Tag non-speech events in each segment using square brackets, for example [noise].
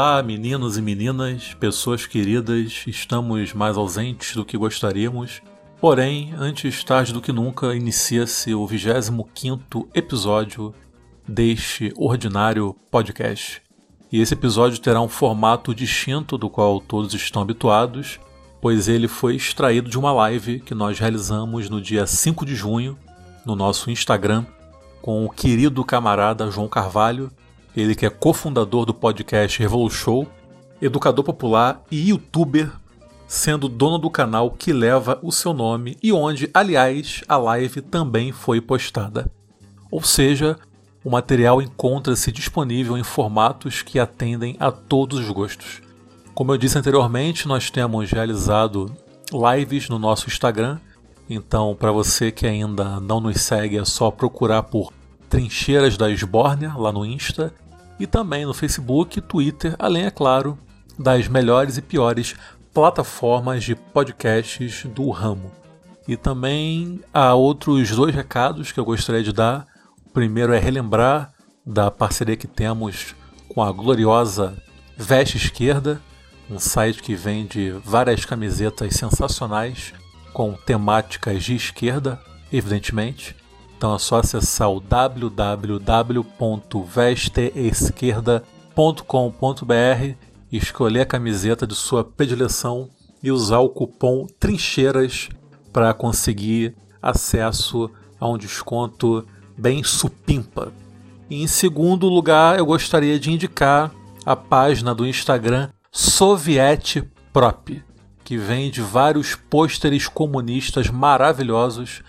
Olá, meninos e meninas, pessoas queridas, estamos mais ausentes do que gostaríamos. Porém, antes tarde do que nunca, inicia-se o 25 episódio deste ordinário podcast. E esse episódio terá um formato distinto do qual todos estão habituados, pois ele foi extraído de uma live que nós realizamos no dia 5 de junho no nosso Instagram com o querido camarada João Carvalho, ele que é cofundador do podcast Revolution, educador popular e youtuber, sendo dono do canal que leva o seu nome e onde, aliás, a live também foi postada. Ou seja, o material encontra-se disponível em formatos que atendem a todos os gostos. Como eu disse anteriormente, nós temos realizado lives no nosso Instagram, então para você que ainda não nos segue é só procurar por Trincheiras da Esbórnia lá no Insta e também no Facebook Twitter, além, é claro, das melhores e piores plataformas de podcasts do ramo. E também há outros dois recados que eu gostaria de dar. O primeiro é relembrar da parceria que temos com a gloriosa Veste Esquerda, um site que vende várias camisetas sensacionais com temáticas de esquerda, evidentemente. Então é só acessar o www.vesteesquerda.com.br, escolher a camiseta de sua predileção e usar o cupom Trincheiras para conseguir acesso a um desconto bem supimpa. E em segundo lugar, eu gostaria de indicar a página do Instagram Soviet Prop, que vende vários pôsteres comunistas maravilhosos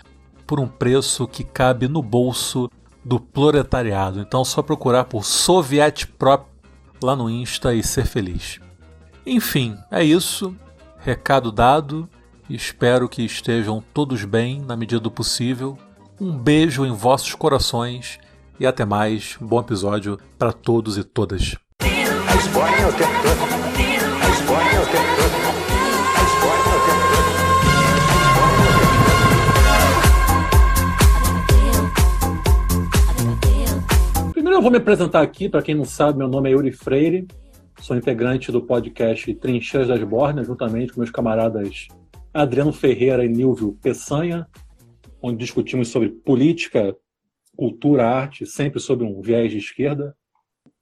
por um preço que cabe no bolso do proletariado. Então, só procurar por Soviet Prop lá no Insta e ser feliz. Enfim, é isso. Recado dado. Espero que estejam todos bem na medida do possível. Um beijo em vossos corações e até mais. Bom episódio para todos e todas. Eu vou me apresentar aqui, para quem não sabe, meu nome é Yuri Freire, sou integrante do podcast Trincheiras das Bornas, juntamente com meus camaradas Adriano Ferreira e Nilvio Peçanha, onde discutimos sobre política, cultura, arte, sempre sob um viés de esquerda,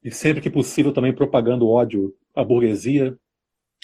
e sempre que possível também propagando ódio à burguesia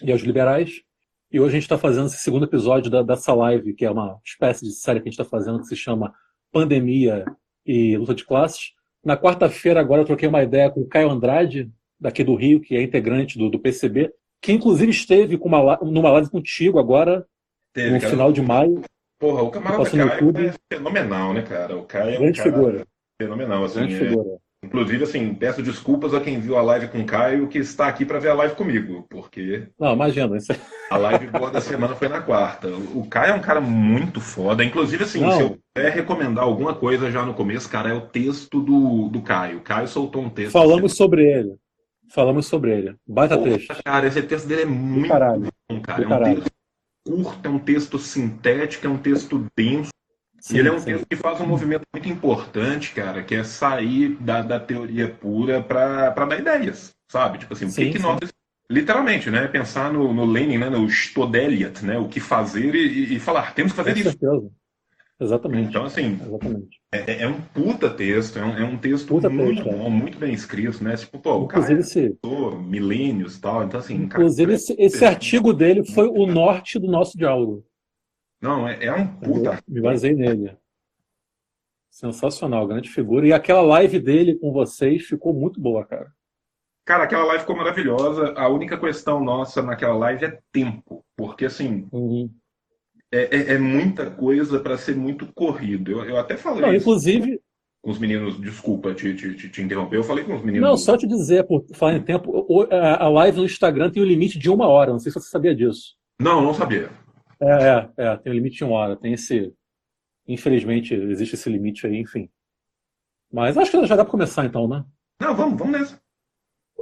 e aos liberais. E hoje a gente está fazendo esse segundo episódio da, dessa live, que é uma espécie de série que a gente está fazendo, que se chama Pandemia e Luta de Classes, na quarta-feira, agora, eu troquei uma ideia com o Caio Andrade, daqui do Rio, que é integrante do, do PCB, que inclusive esteve com uma, numa live contigo agora, Teve, no cara. final de maio. Porra, o camarada Caio é fenomenal, né, cara? O Caio é um Grande figura. fenomenal, assim. Grande é... figura. Inclusive, assim, peço desculpas a quem viu a live com o Caio que está aqui para ver a live comigo, porque. Não, imagina. Isso... É a live boa da semana foi na quarta. O Caio é um cara muito foda. Inclusive, assim, Não. se eu puder recomendar alguma coisa já no começo, cara, é o texto do, do Caio. O Caio soltou um texto. Falamos assim, sobre ele. Falamos sobre ele. Baita Poxa, texto. Cara, esse texto dele é muito bom, cara. É um texto curto, é um texto sintético, é um texto denso. Sim, e ele é um sim. texto que faz um movimento muito importante, cara, que é sair da, da teoria pura para dar ideias, sabe? Tipo assim, o sim, que, que nós. Literalmente, né? Pensar no, no Lenin, né? no Stodeliat, né? O que fazer e, e falar, temos que fazer Com isso. Certeza. Exatamente. Então, assim, Exatamente. É, é, um puta texto, é um, é um texto puta muito texto, é. bom, é. muito bem escrito, né? Tipo, pô, o cara esse... milênios e tal, então assim... Inclusive, cara, esse, esse artigo dele foi o norte do nosso diálogo. Não, é, é um puta. Me basei nele. Sensacional, grande figura. E aquela live dele com vocês ficou muito boa, cara. Cara, aquela live ficou maravilhosa. A única questão nossa naquela live é tempo. Porque, assim, uhum. é, é, é, muita coisa para ser muito corrido. Eu, eu até falei. Não, inclusive. Com os meninos, desculpa te, te, te, interromper, eu falei com os meninos. Não, só te dizer, por falar em tempo, a live no Instagram tem o um limite de uma hora. Não sei se você sabia disso. Não, não sabia. É, é, é, tem o limite de uma hora, tem esse. Infelizmente, existe esse limite aí, enfim. Mas acho que já dá para começar então, né? Não, vamos, vamos nessa.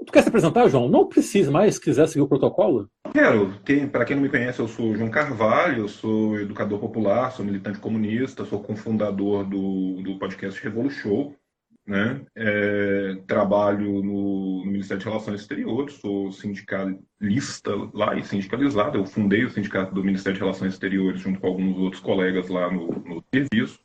Tu quer se apresentar, João? Não precisa mais, se quiser seguir o protocolo. Quero. Para quem não me conhece, eu sou João Carvalho, eu sou educador popular, sou militante comunista, sou cofundador do, do podcast Revolu Show. né? É, trabalho no, Ministério de Relações Exteriores, sou sindicalista lá e sindicalizado. Eu fundei o sindicato do Ministério de Relações Exteriores junto com alguns outros colegas lá no, no serviço,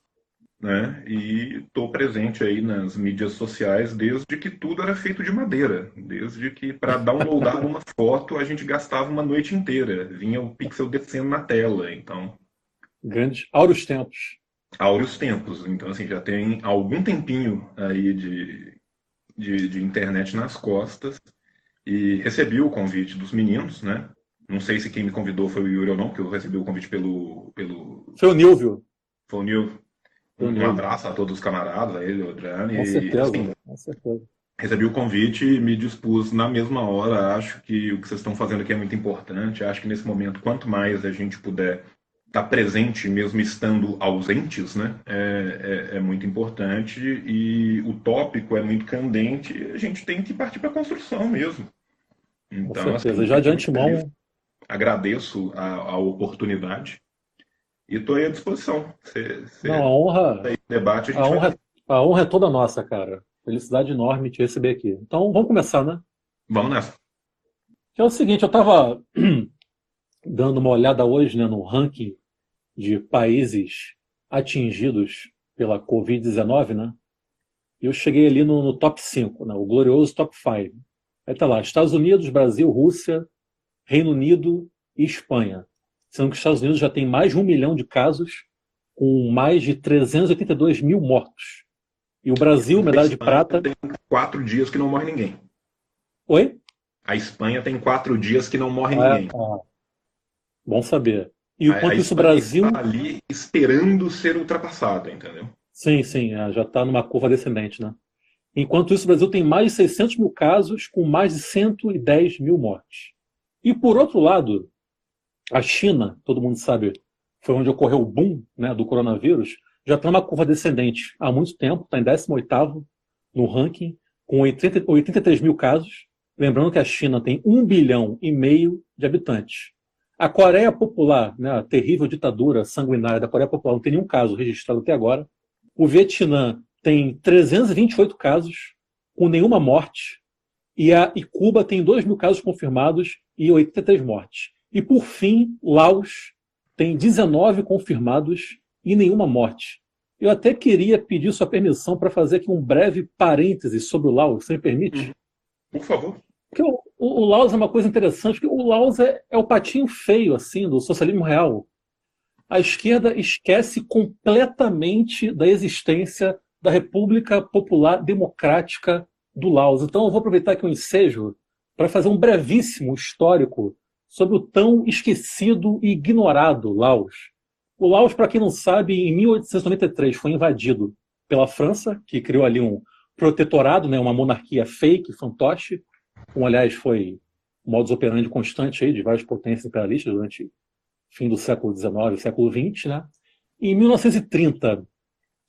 né? E estou presente aí nas mídias sociais desde que tudo era feito de madeira, desde que para downloadar uma [laughs] foto a gente gastava uma noite inteira, vinha o pixel descendo na tela, então. Grandes áureos tempos áureos tempos. Então, assim, já tem algum tempinho aí de, de, de, internet nas costas e recebi o convite dos meninos, né? Não sei se quem me convidou foi o Yuri ou não, porque eu recebi o convite pelo... pelo... Foi o Nilvio. Foi o Nilvio. Um, abraço a todos os camaradas, a ele, o Adriano. Com certeza, assim, com certeza. Recebi o convite e me dispus na mesma hora. Acho que o que vocês estão fazendo aqui é muito importante. Acho que nesse momento, quanto mais a gente puder estar tá presente, mesmo estando ausentes, né, é, é, é, muito importante e o tópico é muito candente. A gente tem que partir para a construção mesmo. Então, Com certeza. Assim, Já de antemão. Agradeço a, a oportunidade e estou à disposição. Cê, cê Não, a honra. Debate, a, a honra, a honra é toda nossa, cara. Felicidade enorme te receber aqui. Então, vamos começar, né? Vamos nessa. Que é o seguinte, eu estava [clears throat] dando uma olhada hoje né, no ranking de países atingidos pela Covid-19, né? Eu cheguei ali no, no top 5, né? o glorioso top 5. Aí tá lá, Estados Unidos, Brasil, Rússia, Reino Unido e Espanha. Sendo que os Estados Unidos já tem mais de um milhão de casos, com mais de 382 mil mortos. E o Brasil, medalha de prata. Tem quatro dias que não morre ninguém. Oi? A Espanha tem quatro dias que não morre ah, ninguém. Ah. Bom saber. E enquanto isso, o Brasil. Está ali esperando ser ultrapassada, entendeu? Sim, sim, é, já está numa curva descendente, né? Enquanto isso, o Brasil tem mais de 600 mil casos, com mais de 110 mil mortes. E por outro lado, a China, todo mundo sabe, foi onde ocorreu o boom né, do coronavírus, já está numa curva descendente há muito tempo, está em 18 no ranking, com 80, 83 mil casos. Lembrando que a China tem 1 bilhão e meio de habitantes. A Coreia Popular, né, a terrível ditadura sanguinária da Coreia Popular, não tem nenhum caso registrado até agora. O Vietnã tem 328 casos, com nenhuma morte. E, a, e Cuba tem 2 mil casos confirmados e 83 mortes. E, por fim, Laos tem 19 confirmados e nenhuma morte. Eu até queria pedir sua permissão para fazer aqui um breve parêntese sobre o Laos, você me permite? Por favor. Porque o, o, o Laos é uma coisa interessante, porque o Laos é, é o patinho feio assim do socialismo real. A esquerda esquece completamente da existência da República Popular Democrática do Laos. Então eu vou aproveitar aqui o um ensejo para fazer um brevíssimo histórico sobre o tão esquecido e ignorado Laos. O Laos, para quem não sabe, em 1893 foi invadido pela França, que criou ali um protetorado, né, uma monarquia fake, fantoche, como aliás foi o modus operandi constante aí de várias potências imperialistas durante o fim do século XIX século XX. Né? em 1930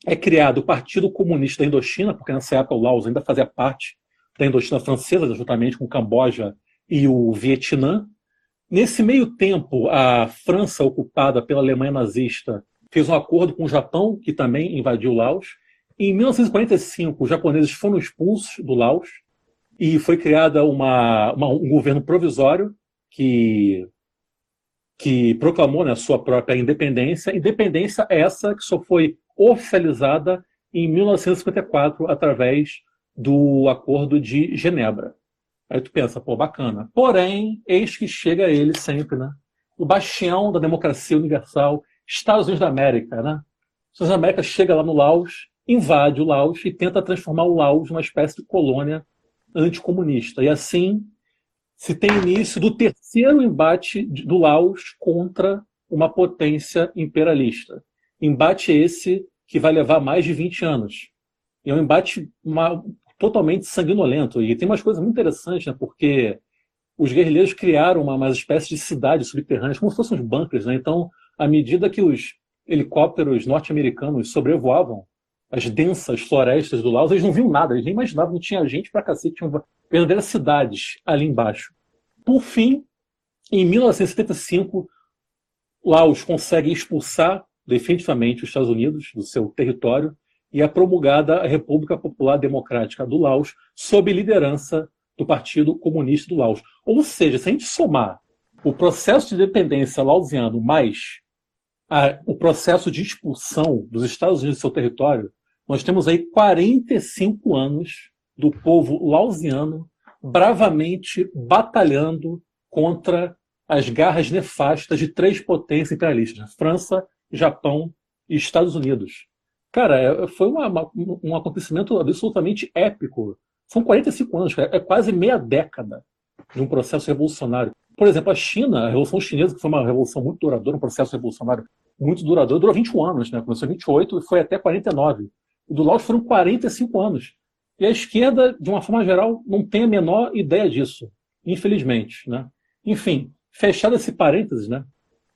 é criado o Partido Comunista da Indochina, porque nessa época o Laos ainda fazia parte da Indochina francesa, juntamente com o Camboja e o Vietnã. Nesse meio tempo, a França, ocupada pela Alemanha nazista, fez um acordo com o Japão, que também invadiu o Laos. Em 1945, os japoneses foram expulsos do Laos e foi criada uma, uma, um governo provisório que, que proclamou né, sua própria independência. Independência essa que só foi oficializada em 1954 através do Acordo de Genebra. Aí tu pensa, pô, bacana. Porém, eis que chega ele sempre, né? O bastião da democracia universal, Estados Unidos da América, né? Estados Unidos da América chega lá no Laos, invade o Laos e tenta transformar o Laos numa espécie de colônia anticomunista. E assim se tem início do terceiro embate do Laos contra uma potência imperialista. Embate esse que vai levar mais de 20 anos. É um embate uma, totalmente sanguinolento. E tem umas coisas muito interessantes, né? porque os guerrilheiros criaram uma, uma espécie de cidades subterrâneas, como se fossem uns bunkers. Né? Então, à medida que os helicópteros norte-americanos sobrevoavam as densas florestas do Laos, eles não viam nada, eles nem imaginavam que tinha gente pra cacete, tinha verdadeiras cidades ali embaixo. Por fim, em 1975, Laos consegue expulsar definitivamente os Estados Unidos do seu território e é promulgada a República Popular Democrática do Laos, sob liderança do Partido Comunista do Laos. Ou seja, se a gente somar o processo de independência lausiano mais a, o processo de expulsão dos Estados Unidos do seu território, nós temos aí 45 anos do povo lausiano bravamente batalhando contra as garras nefastas de três potências imperialistas: França, Japão e Estados Unidos. Cara, é, foi uma, uma, um acontecimento absolutamente épico. São 45 anos, é quase meia década de um processo revolucionário. Por exemplo, a China, a Revolução Chinesa, que foi uma revolução muito duradoura, um processo revolucionário muito duradouro, durou 21 anos, né? Começou em 28 e foi até 49. O do Laos foram 45 anos. E a esquerda, de uma forma geral, não tem a menor ideia disso, infelizmente, né? Enfim, fechado esse parênteses, né?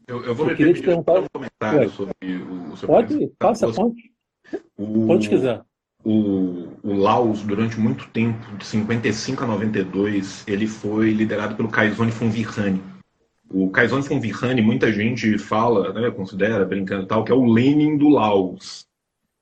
Eu, eu vou eu queria te perguntar um comentário sobre o, o seu Pode, passa a ponte. O, Quando quiser. O, o Laos, durante muito tempo, de 55 a 92, ele foi liderado pelo Kaizone Fonvirhani. O Kaizone Fonvirhani, muita gente fala, né, considera, brincando e tal, que é o Lenin do Laos.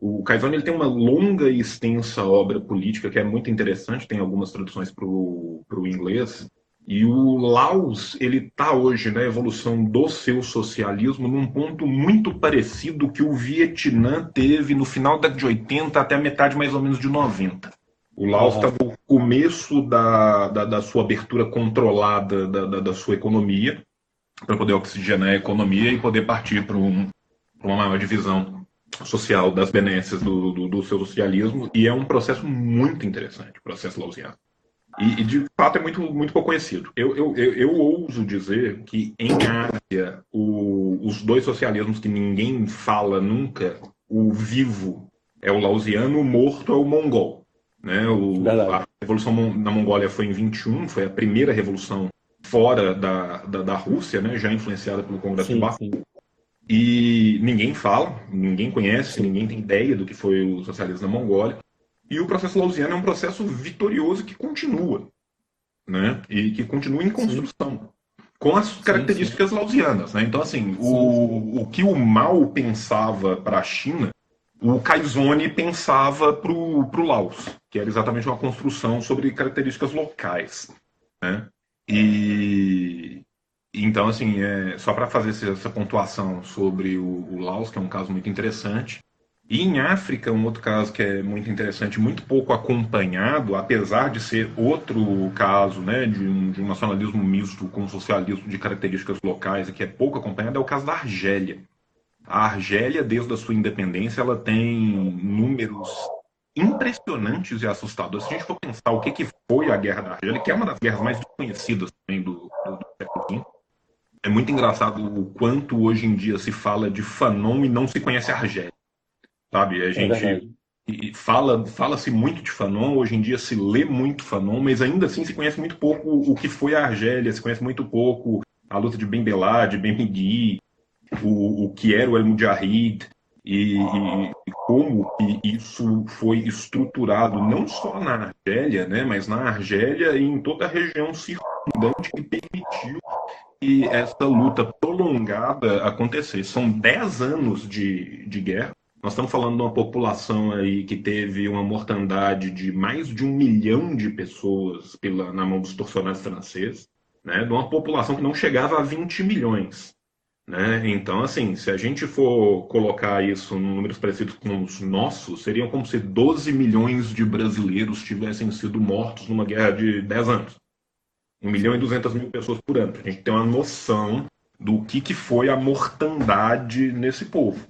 O Kaizone ele tem uma longa e extensa obra política que é muito interessante, tem algumas traduções para o inglês, e o Laos, ele está hoje na evolução do seu socialismo num ponto muito parecido que o Vietnã teve no final da década de 80 até a metade mais ou menos de 90. O Laos está no começo da, da, da, sua abertura controlada da, da, da sua economia, para poder oxigenar a economia e poder partir para um, uma maior divisão social das benesses do, do, do, seu socialismo. E é um processo muito interessante, o processo lausiano. E, e, de fato é muito, muito pouco conhecido. Eu, eu, eu, eu ouso dizer que em Ásia, o, os dois socialismos que ninguém fala nunca, o vivo é o lausiano, o morto é o mongol. Né? O, a revolução na Mongólia foi em 21, foi a primeira revolução fora da, da, da Rússia, né? já influenciada pelo Congresso sim, de Baku. E ninguém fala, ninguém conhece, ninguém tem ideia do que foi o socialismo na Mongólia. E o processo lausiano é um processo vitorioso que continua, né? E que continua em construção. Sim. Com as características sim, sim. lausianas, né? Então, assim, o, o que o mal pensava para a China, o Kaizone pensava para o Laos, que era exatamente uma construção sobre características locais, né? E então, assim, é, só para fazer essa pontuação sobre o, o Laos, que é um caso muito interessante, e em África, um outro caso que é muito interessante, muito pouco acompanhado, apesar de ser outro caso né, de, um, de um nacionalismo misto com socialismo de características locais e que é pouco acompanhado, é o caso da Argélia. A Argélia, desde a sua independência, ela tem números impressionantes e assustadores. Se a gente for pensar o que, que foi a Guerra da Argélia, que é uma das guerras mais desconhecidas também do, do, século XX, é muito engraçado o quanto hoje em dia se fala de Fanon e não se conhece a Argélia sabe? A é gente é fala fala-se muito de Fanon, hoje em dia se lê muito Fanon, mas ainda assim se conhece muito pouco o que foi a Argélia, se conhece muito pouco a luta de Ben Bella, de Ben Migui, o, o que era o El Mujahid, e, e, como isso foi estruturado não só na Argélia, né, mas na Argélia e em toda a região circundante que permitiu que essa luta prolongada acontecesse. São 10 anos de, de guerra, nós estamos falando de uma população aí que teve uma mortandade de mais de um milhão de pessoas pela, na mão dos torcionários franceses, né? de uma população que não chegava a 20 milhões. Né? Então, assim, se a gente for colocar isso em números parecidos com os nossos, seriam como se 12 milhões de brasileiros tivessem sido mortos numa guerra de 10 anos. 1 milhão e 200 mil pessoas por ano. A gente tem uma noção do que, que foi a mortandade nesse povo.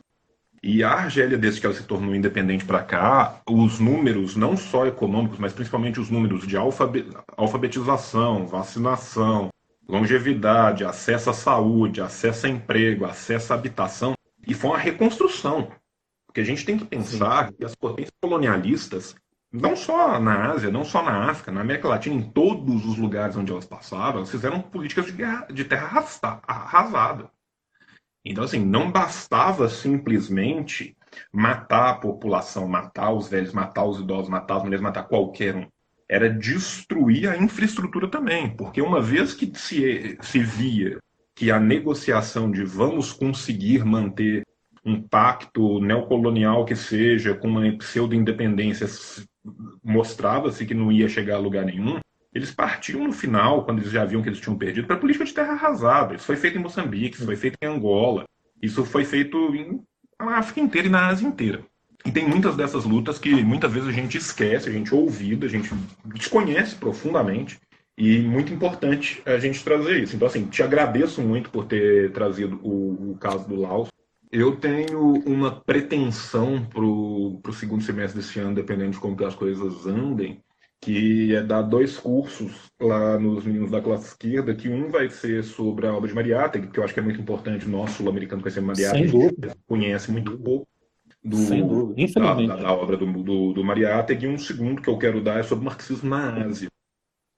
E a Argélia, desde que ela se tornou independente para cá, os números, não só econômicos, mas principalmente os números de alfabetização, vacinação, longevidade, acesso à saúde, acesso a emprego, acesso à habitação, e foi uma reconstrução. Porque a gente tem que pensar Sim. que as potências colonialistas, não só na Ásia, não só na África, na América Latina, em todos os lugares onde elas passaram, elas fizeram políticas de, guerra, de terra arrasada. Então, assim, não bastava simplesmente matar a população, matar os velhos, matar os idosos, matar as mulheres, matar qualquer um. Era destruir a infraestrutura também, porque uma vez que se, se via que a negociação de vamos conseguir manter um pacto neocolonial que seja, com uma pseudo-independência, mostrava-se que não ia chegar a lugar nenhum, eles partiam no final, quando eles já viam que eles tinham perdido, para a política de terra arrasada. Isso foi feito em Moçambique, isso foi feito em Angola, isso foi feito em, na África inteira e na Ásia inteira. E tem muitas dessas lutas que muitas vezes a gente esquece, a gente ouvida, a gente desconhece profundamente. E muito importante a gente trazer isso. Então, assim, te agradeço muito por ter trazido o, o caso do Laos. Eu tenho uma pretensão para o segundo semestre desse ano, dependendo de como as coisas andem, que é dar dois cursos lá nos meninos da classe esquerda, que um vai ser sobre a obra de Mariátegui, que eu acho que é muito importante o nosso sul-americano conhecer Mariátegui, Sem dúvida. conhece muito pouco do, Sem dúvida. Infelizmente. Da, da, obra do, do, do Mariátegui, e um segundo que eu quero dar é sobre marxismo na Ásia.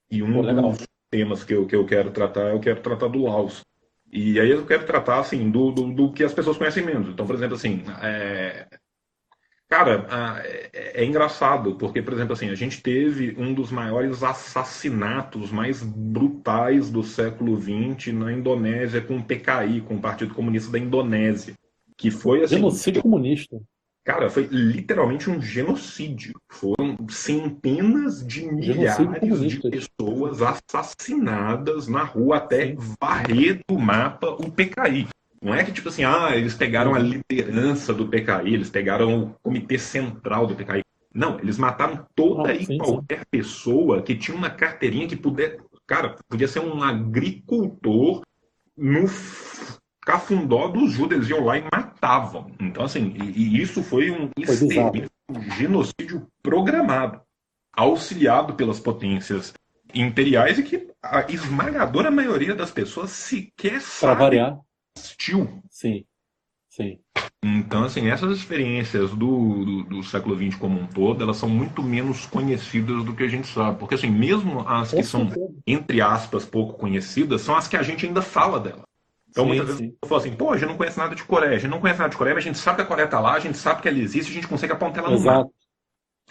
E um Pô, dos temas que eu, que eu quero tratar, eu quero tratar do Laos. E aí eu quero tratar, assim, do, do, do que as pessoas conhecem menos. Então, por exemplo, assim, é, Cara, é, é, engraçado, porque, por exemplo, assim, a gente teve um dos maiores assassinatos mais brutais do século XX na Indonésia com o PKI, com o Partido Comunista da Indonésia. Que foi assim. Genocídio comunista. Cara, foi literalmente um genocídio. Foram centenas de milhares de pessoas assassinadas na rua até varrer do mapa o PKI. Não é que, tipo assim, ah, eles pegaram a liderança do PKI, eles pegaram o comitê central do PKI. Não, eles mataram toda ah, e qualquer sim. pessoa que tinha uma carteirinha que pudesse. Cara, podia ser um agricultor no cafundó dos judeus. Eles iam lá e matavam. Então, assim, e, e isso foi um, um genocídio programado, auxiliado pelas potências imperiais e que a esmagadora maioria das pessoas sequer sabe variar assistiu. Sim, sim. Então, assim, essas experiências do, do, do, século XX como um todo, elas são muito menos conhecidas do que a gente sabe. Porque, assim, mesmo as que são, entre aspas, pouco conhecidas, são as que a gente ainda fala dela. Então, sim, muitas vezes sim. eu falo assim, pô, a gente não conhece nada de Coreia, a gente não conhece nada de Coreia, mas a gente sabe que a Coreia está lá, a gente sabe que ela existe, a gente consegue apontar ela no Exato. mapa.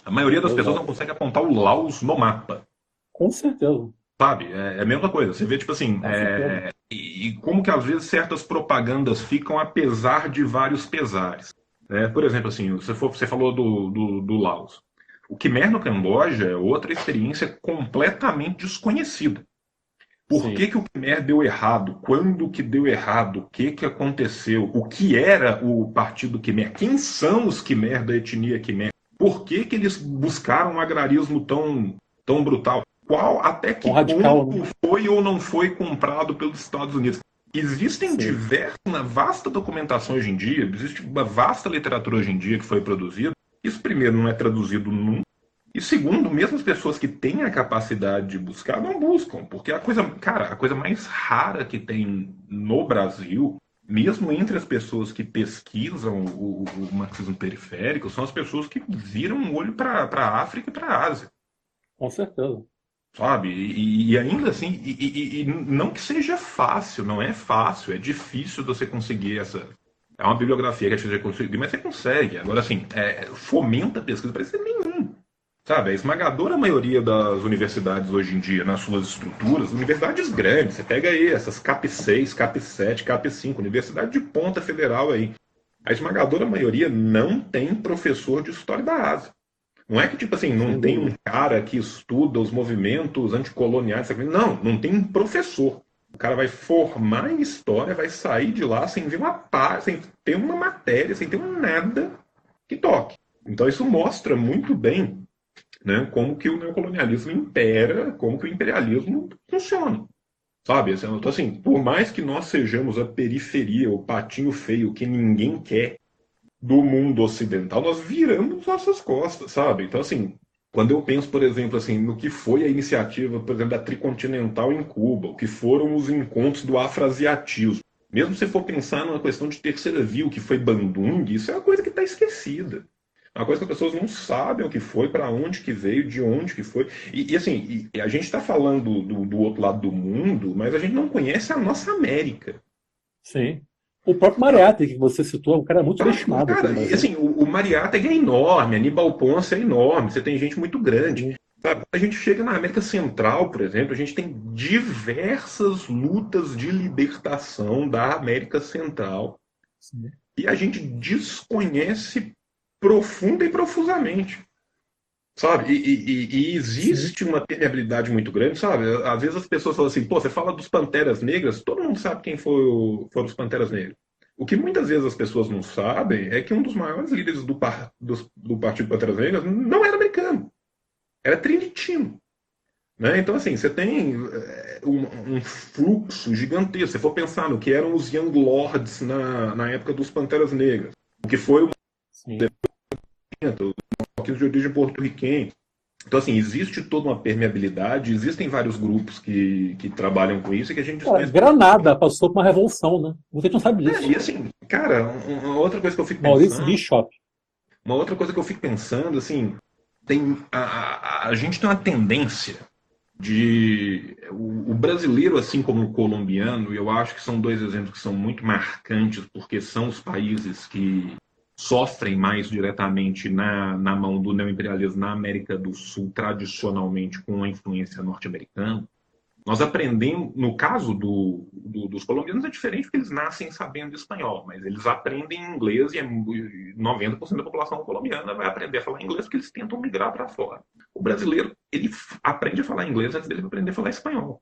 A maioria das Exato. pessoas não consegue apontar o Laos no mapa. Com certeza. Sabe? É, é a mesma coisa. Você vê, tipo assim, é, e, e, como que às vezes certas propagandas ficam apesar de vários pesares. Né? Por exemplo, assim, você, for, você falou do, do, do Laos. O Khmer no Camboja é outra experiência completamente desconhecida. Por Sim. que, que o Khmer deu errado? Quando que deu errado? O que, que aconteceu? O que era o Partido Khmer? Quem são os Khmer da etnia Khmer? Por que, que eles buscaram um agrarismo tão, tão brutal? qual até que radical, ponto né? foi ou não foi comprado pelos Estados Unidos. Existem diversas, uma vasta documentação hoje em dia, existe uma vasta literatura hoje em dia que foi produzida. Isso, primeiro, não é traduzido nunca. E segundo, mesmo as pessoas que têm a capacidade de buscar, não buscam. Porque a coisa, cara, a coisa mais rara que tem no Brasil, mesmo entre as pessoas que pesquisam o, o marxismo periférico, são as pessoas que viram o um olho para a África e para a Ásia. Com certeza sabe? E, e ainda assim, e, e, não que seja fácil, não é fácil, é difícil você conseguir essa. É uma bibliografia que a gente conseguir, mas você consegue. Agora, assim, é, fomenta a pesquisa para ser nenhum. Sabe, a esmagadora maioria das universidades hoje em dia, nas suas estruturas, universidades grandes, você pega aí essas CAP 6, CAP 7, CAP 5, universidade de ponta federal aí. A esmagadora maioria não tem professor de história da Ásia. Não é que, tipo assim, não tem um cara que estuda os movimentos anticoloniais. Não, não tem um professor. O cara vai formar em história, vai sair de lá sem ver uma pá, sem ter uma matéria, sem ter um nada que toque. Então isso mostra muito bem né, como que o neocolonialismo impera, como que o imperialismo funciona. Sabe? Então, assim, por mais que nós sejamos a periferia, o patinho feio que ninguém quer, do mundo ocidental, nós viramos nossas costas, sabe? Então, assim, quando eu penso, por exemplo, assim, no que foi a iniciativa, por exemplo, da Tricontinental em Cuba, o que foram os encontros do afroasiatismo, mesmo se for pensar numa questão de terceira via, o que foi Bandung, isso é uma coisa que está esquecida. É uma coisa que as pessoas não sabem o que foi, para onde que veio, de onde que foi. E, e assim, e a gente está falando do, do outro lado do mundo, mas a gente não conhece a nossa América. Sim. O próprio Mariátegui, que você citou, é um cara muito estimado. Cara, e assim, o, o Mariátegui é enorme, Aníbal Ponce é enorme, você tem gente muito grande. Sabe? A gente chega na América Central, por exemplo, a gente tem diversas lutas de libertação da América Central. Sim. e a gente desconhece profunda e profusamente. Sabe? E, e, e existe Sim. uma permeabilidade muito grande, sabe? Às vezes as pessoas falam assim, pô, você fala dos Panteras Negras, todo mundo sabe quem foi o, foram os Panteras Negras. O que muitas vezes as pessoas não sabem é que um dos maiores líderes do, par, do, do Partido Panteras Negras não era americano, era trinitino. Né? Então, assim, você tem eh, um, um, fluxo gigantesco. Se for pensar no que eram os Young Lords na, na época dos Panteras Negras, o que foi o os de origem porto-riquenha. Então, assim, existe toda uma permeabilidade, existem vários grupos que, que trabalham com isso e que a gente... É, Granada passou por uma revolução, né? Você não sabe disso. É, e assim, cara, uma outra coisa que eu fico pensando... Maurício Bishop. Uma outra coisa que eu fico pensando, assim, tem, a, a, a gente tem uma tendência de... O, o brasileiro, assim como o colombiano, eu acho que são dois exemplos que são muito marcantes, porque são os países que sofrem mais diretamente na, na mão do neoimperialismo na América do Sul, tradicionalmente com a influência norte-americana. Nós aprendemos, no caso do, do, dos colombianos é diferente porque eles nascem sabendo espanhol, mas eles aprendem inglês e 90% da população colombiana vai aprender a falar inglês porque eles tentam migrar para fora. O brasileiro, ele aprende a falar inglês antes dele aprender a falar espanhol.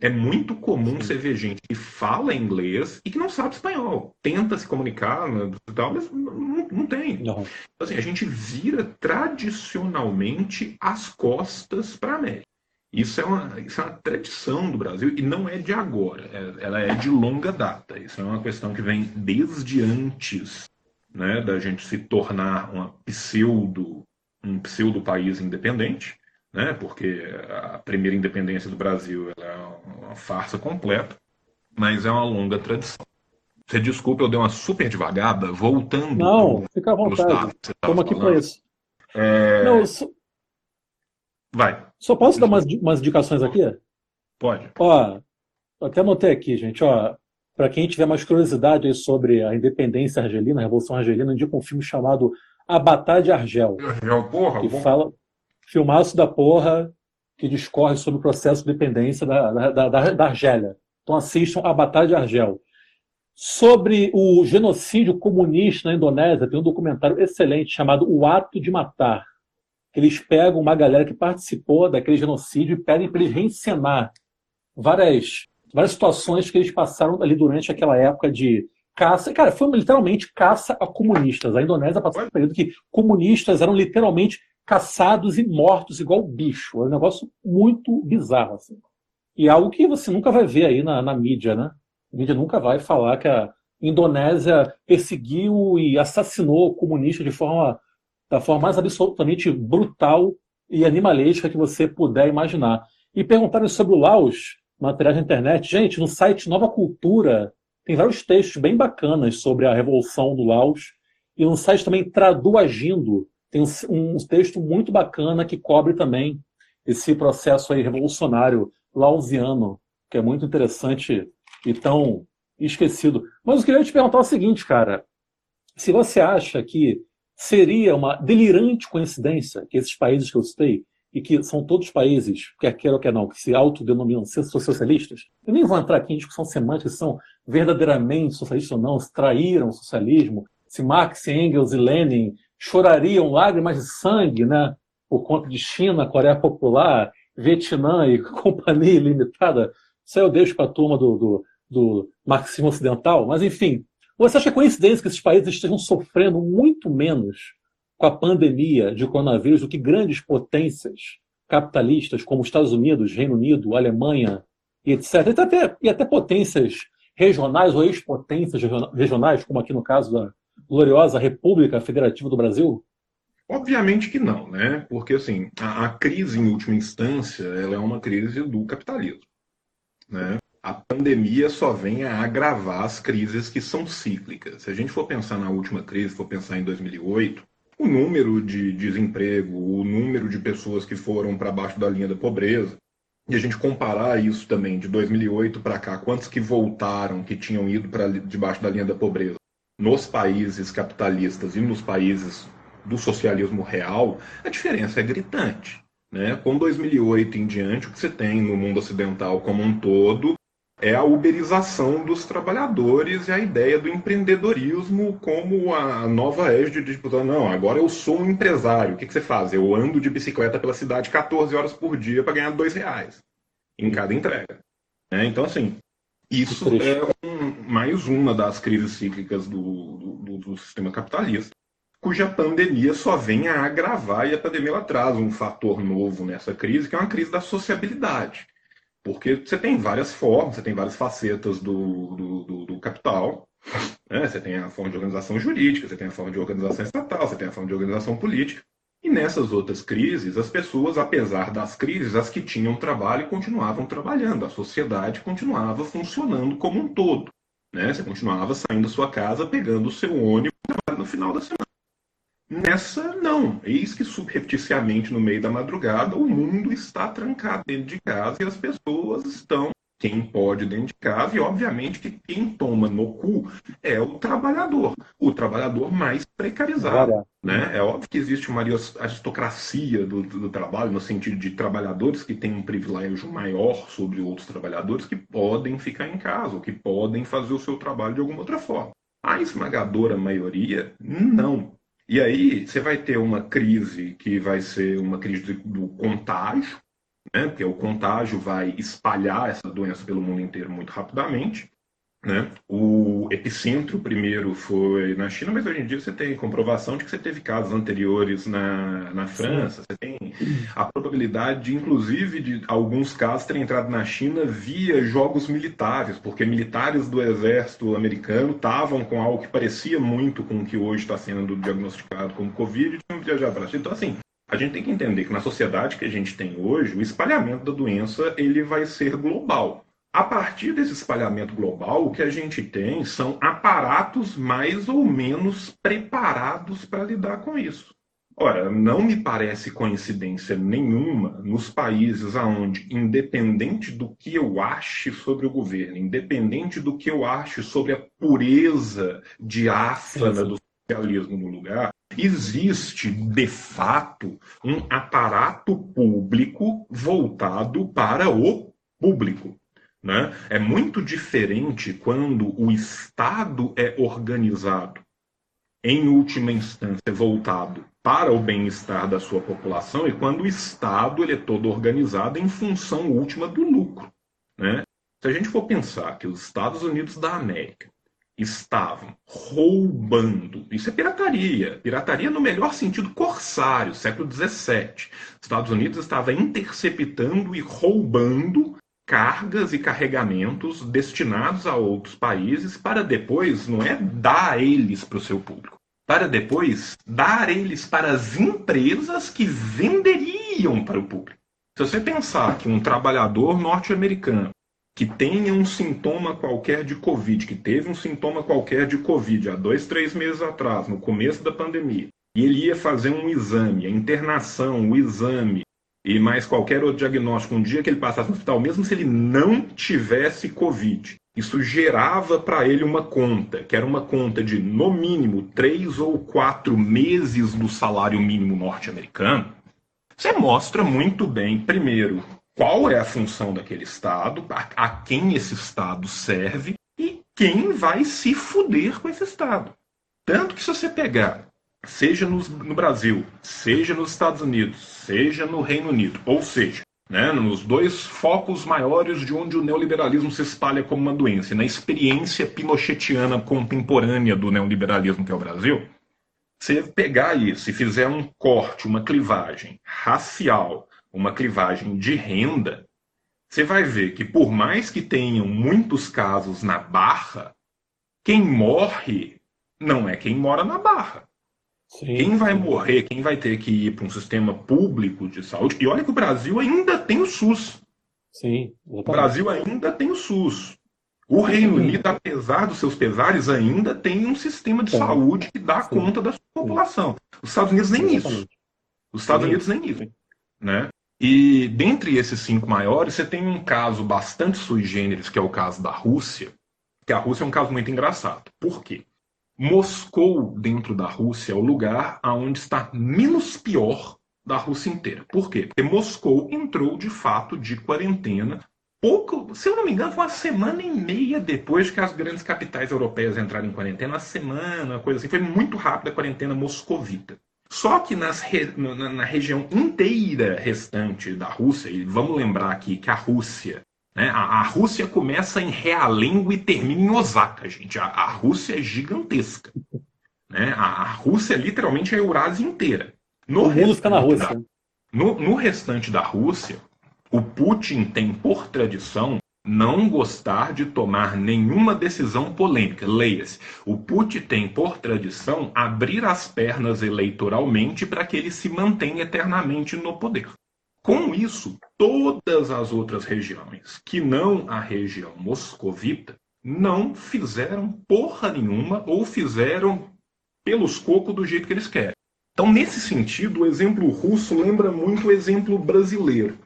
É muito comum você ver gente que fala inglês e que não sabe espanhol. Tenta se comunicar né, e tal, mas não, não tem. Não. Então, assim, a gente vira tradicionalmente as costas para a América. Isso é, uma, isso é uma tradição do Brasil e não é de agora, é, ela é de longa data. Isso é uma questão que vem desde antes né, da gente se tornar uma pseudo, um pseudo país independente né? porque a primeira independência do Brasil é uma farsa completa, mas é uma longa tradição. Você desculpa, eu dei uma super devagada, voltando. Não, fica à vontade. Estamos aqui para isso. É... Não, só... Vai. Só posso dar umas, umas indicações aqui? Pode. Ó, até anotei aqui, gente. Ó, para quem tiver mais curiosidade sobre a independência argelina, a Revolução Argelina, indica um filme chamado A Batalha de Argel. Argel, porra, que fala, filmaço da porra que discorre sobre o processo de dependência da, da, da, da Argélia. Então assistam a Batalha de Argel. Sobre o genocídio comunista na Indonésia, tem um documentário excelente chamado O Ato de Matar. Eles pegam uma galera que participou daquele genocídio e pedem para eles reencenar várias, várias situações que eles passaram ali durante aquela época de caça. Cara, foi literalmente caça a comunistas. A Indonésia passou um período que comunistas eram literalmente caçados e mortos igual bicho. É um negócio muito bizarro. Assim. E é algo que você nunca vai ver aí na, na mídia, né? A mídia nunca vai falar que a Indonésia perseguiu e assassinou comunistas de forma da forma mais absolutamente brutal e animalesca que você puder imaginar. E perguntaram sobre o Laos, materiais na internet. Gente, no site Nova Cultura tem vários textos bem bacanas sobre a revolução do Laos. E no site também Tradu Agindo, tem um, um texto muito bacana que cobre também esse processo aí revolucionário lausiano, que é muito interessante e tão esquecido. Mas eu queria te perguntar o seguinte, cara. Se você acha que seria uma delirante coincidência que esses países que eu citei, e que são todos países, quer queira ou quer não, que se autodenominam socialistas, eu nem vou entrar aqui em discussão semântica se são verdadeiramente socialistas ou não, se traíram o socialismo, se Marx, Engels e Lenin chorariam lágrimas de sangue, né? Por conta de China, Coreia Popular, Vietnã e [laughs] Companhia Limitada. Isso deixo para a turma do, do, do marxismo ocidental. Mas, enfim, você acha coincidência que esses países estejam sofrendo muito menos com a pandemia de coronavírus do que grandes potências capitalistas como Estados Unidos, Reino Unido, Alemanha etc. E até, e até potências regionais ou ex-potências regionais, como aqui no caso da, gloriosa República Federativa do Brasil? Obviamente que não, né? Porque assim, a, a, crise em última instância, ela é uma crise do capitalismo, né? A pandemia só vem a agravar as crises que são cíclicas. Se a gente for pensar na última crise, for pensar em 2008, o número de desemprego, o número de pessoas que foram para baixo da linha da pobreza, e a gente comparar isso também de 2008 para cá, quantos que voltaram, que tinham ido para debaixo da linha da pobreza, nos países capitalistas e nos países do socialismo real, a diferença é gritante. Né? Com 2008 em diante, o que você tem no mundo ocidental como um todo é a uberização dos trabalhadores e a ideia do empreendedorismo como a nova égide de tipo, não, agora eu sou um empresário. O que, que você faz? Eu ando de bicicleta pela cidade 14 horas por dia para ganhar dois reais em cada entrega. É, então, assim, isso é um, mais uma das crises cíclicas do, do, do, sistema capitalista, cuja pandemia só vem a agravar e a pandemia ela traz um fator novo nessa crise, que é uma crise da sociabilidade. Porque você tem várias formas, você tem várias facetas do, do, do, do capital. Né? Você tem a forma de organização jurídica, você tem a forma de organização estatal, você tem a forma de organização política. E nessas outras crises, as pessoas, apesar das crises, as que tinham trabalho continuavam trabalhando, a sociedade continuava funcionando como um todo. Né? Você continuava saindo da sua casa, pegando o seu ônibus no final da semana. Nessa, não. Eis que subrepticiamente, no meio da madrugada, o mundo está trancado dentro de casa e as pessoas estão, quem pode dentro de casa, e obviamente que quem toma no cu é o trabalhador, o trabalhador mais precarizado. Né? É óbvio que existe uma aristocracia do, do, trabalho, no sentido de trabalhadores que têm um privilégio maior sobre outros trabalhadores que podem ficar em casa, ou que podem fazer o seu trabalho de alguma outra forma. A esmagadora maioria, não. E aí você vai ter uma crise que vai ser uma crise do contágio, né? porque o contágio vai espalhar essa doença pelo mundo inteiro muito rapidamente. Né? O epicentro primeiro foi na China, mas hoje em dia você tem comprovação de que você teve casos anteriores na, na França. Você tem a probabilidade, inclusive, de alguns casos terem entrado na China via jogos militares, porque militares do exército americano estavam com algo que parecia muito com o que hoje está sendo diagnosticado como Covid e tinham viajado para a China. Então, assim, a gente tem que entender que na sociedade que a gente tem hoje, o espalhamento da doença ele vai ser global. A partir desse espalhamento global, o que a gente tem são aparatos mais ou menos preparados para lidar com isso. Ora, não me parece coincidência nenhuma nos países aonde, independente do que eu ache sobre o governo, independente do que eu ache sobre a pureza diáfana do socialismo no lugar, existe de fato um aparato público voltado para o público. Né? É muito diferente quando o Estado é organizado, em última instância, voltado para o bem-estar da sua população, e quando o Estado ele é todo organizado em função última do lucro. Né? Se a gente for pensar que os Estados Unidos da América estavam roubando. Isso é pirataria. Pirataria no melhor sentido corsário, século XVII. Estados Unidos estava interceptando e roubando cargas e carregamentos destinados a outros países para depois, não é dar eles para o seu público, para depois dar eles para as empresas que venderiam para o público. Se você pensar que um trabalhador norte-americano que tenha um sintoma qualquer de Covid, que teve um sintoma qualquer de Covid há dois, três meses atrás, no começo da pandemia, e ele ia fazer um exame, a internação, o exame, e mais qualquer outro diagnóstico, um dia que ele passasse no hospital, mesmo se ele não tivesse Covid, isso gerava para ele uma conta, que era uma conta de, no mínimo, três ou quatro meses do salário mínimo norte-americano. Você mostra muito bem, primeiro, qual é a função daquele Estado, a, a quem esse Estado serve e quem vai se fuder com esse Estado. Tanto que se você pegar seja no, no Brasil, seja nos Estados Unidos, seja no Reino Unido, ou seja, né, nos dois focos maiores de onde o neoliberalismo se espalha como uma doença, na experiência pinochetiana contemporânea do neoliberalismo que é o Brasil, você pegar isso e fizer um corte, uma clivagem racial, uma clivagem de renda, você vai ver que por mais que tenham muitos casos na Barra, quem morre não é quem mora na Barra. Sim, quem vai sim. morrer, quem vai ter que ir para um sistema público de saúde, e olha que o Brasil ainda tem o SUS. Sim, o Brasil ainda tem o SUS. O Reino Unido, apesar dos seus pesares, ainda tem um sistema de saúde que dá conta da sua população. Os Estados Unidos nem isso. Os Estados Unidos nem isso. Né? E dentre esses cinco maiores, você tem um caso bastante sui generis, que é o caso da Rússia, que a Rússia é um caso muito engraçado. Por quê? Moscou, dentro da Rússia, é o lugar onde está menos pior da Rússia inteira. Por quê? Porque Moscou entrou, de fato, de quarentena pouco, se eu não me engano, foi uma semana e meia depois que as grandes capitais europeias entraram em quarentena, uma semana, coisa assim. Foi muito rápida a quarentena moscovita. Só que nas, na, na, região inteira restante da Rússia, e vamos lembrar aqui que a Rússia, né, a, Rússia começa em Realengo e termina em Osaka, gente. A, a Rússia é gigantesca. Né? A, a, Rússia é literalmente a Eurásia inteira. No o mundo fica na Rússia. Da, no, no restante da Rússia, o Putin tem por tradição não gostar de tomar nenhuma decisão polêmica. Leia-se. O Putin tem por tradição abrir as pernas eleitoralmente para que ele se mantenha eternamente no poder. Com isso, todas as outras regiões, que não a região moscovita, não fizeram porra nenhuma ou fizeram pelos cocos do jeito que eles querem. Então, nesse sentido, o exemplo russo lembra muito o exemplo brasileiro.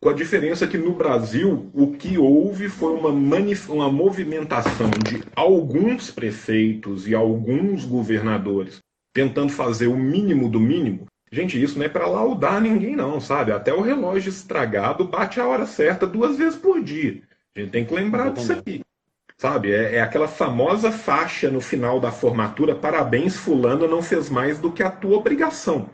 Com a diferença que no Brasil o que houve foi uma, uma movimentação de alguns prefeitos e alguns governadores tentando fazer o mínimo do mínimo. Gente, isso não é para laudar ninguém, não, sabe? Até o relógio estragado bate a hora certa duas vezes por dia. A gente tem que lembrar disso aqui. Sabe? É, é aquela famosa faixa no final da formatura: parabéns, Fulano não fez mais do que a tua obrigação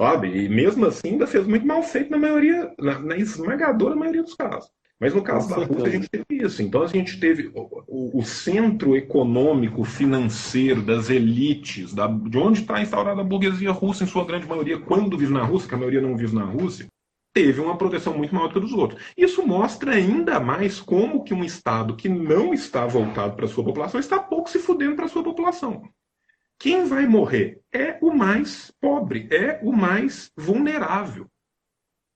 sabe? E mesmo assim ainda fez muito mal feito na maioria, na, na esmagadora maioria dos casos. Mas no caso da Rússia a gente teve isso. Então a gente teve o, o, centro econômico, financeiro das elites, da, de onde está instaurada a burguesia russa em sua grande maioria, quando vive na Rússia, que a maioria não vive na Rússia, teve uma proteção muito maior do que a dos outros. Isso mostra ainda mais como que um Estado que não está voltado para a sua população está pouco se fudendo para a sua população. Quem vai morrer é o mais pobre, é o mais vulnerável.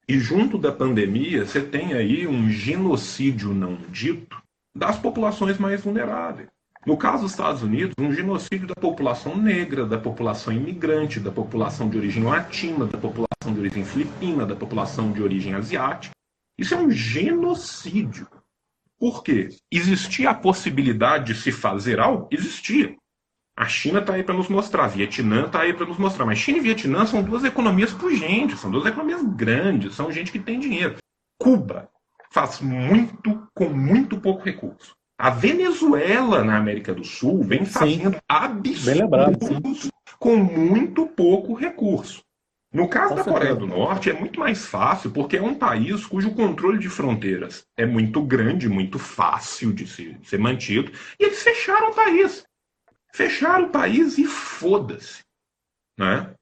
E junto da pandemia, você tem aí um genocídio não dito das populações mais vulneráveis. No caso dos Estados Unidos, um genocídio da população negra, da população imigrante, da população de origem latina, da população de origem filipina, da população de origem asiática. Isso é um genocídio. Por quê? Existia a possibilidade de se fazer algo? Existia. A China está aí para nos mostrar, Vietnã está aí para nos mostrar. Mas China e Vietnã são duas economias pujentes, são duas economias grandes, são gente que tem dinheiro. Cuba faz muito com muito pouco recurso. A Venezuela, na América do Sul, vem fazendo sim. absurdos com muito pouco recurso. No caso com da certeza. Coreia do Norte, é muito mais fácil, porque é um país cujo controle de fronteiras é muito grande, muito fácil de ser, de ser mantido, e eles fecharam o país. Fecharam o país e foda-se. Né?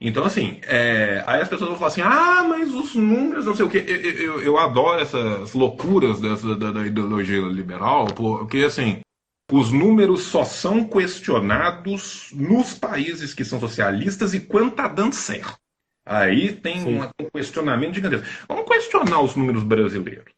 Então, assim, é... aí as pessoas vão falar assim: ah, mas os números, não sei o quê. Eu, eu, eu adoro essas loucuras dessa, da, da ideologia liberal, porque, assim, os números só são questionados nos países que são socialistas e quando está dando certo. Aí tem um questionamento gigantesco. Vamos questionar os números brasileiros.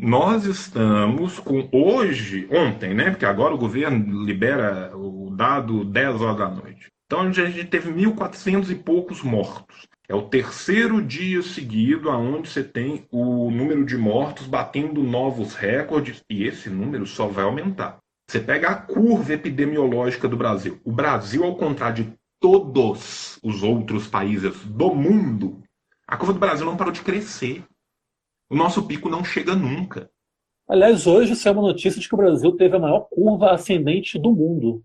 Nós estamos com hoje, ontem, né? Porque agora o governo libera o dado 10 horas da noite. Então a gente teve 1.400 e poucos mortos. É o terceiro dia seguido aonde você tem o número de mortos batendo novos recordes e esse número só vai aumentar. Você pega a curva epidemiológica do Brasil. O Brasil, ao contrário de todos os outros países do mundo, a curva do Brasil não parou de crescer. O nosso pico não chega nunca. Aliás, hoje saiu uma notícia de que o Brasil teve a maior curva ascendente do mundo.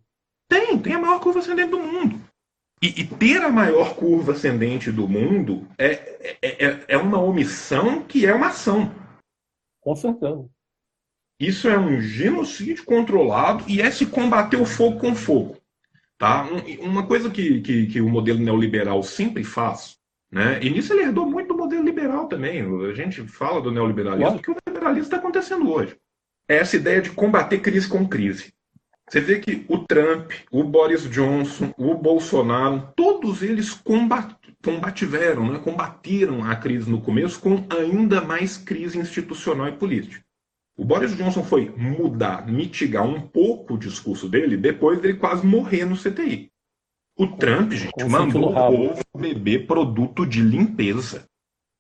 Tem, tem a maior curva ascendente do mundo. E, e ter a maior curva ascendente do mundo é, é, é, é uma omissão que é uma ação. Com certeza. Isso é um genocídio controlado e é se combater o fogo com fogo. Tá? uma coisa que, que, que o modelo neoliberal sempre faz né? E nisso ele herdou muito modelo liberal também. A gente fala do neoliberalismo, porque o neoliberalismo está acontecendo hoje. É essa ideia de combater crise com crise. Você vê que o Trump, o Boris Johnson, o Bolsonaro, todos eles combat, combativeram, né? combateram a crise no começo com ainda mais crise institucional e política. O Boris Johnson foi mudar, mitigar um pouco o discurso dele depois dele quase morrer no CTI. O Trump, gente, mandou o povo beber produto de limpeza,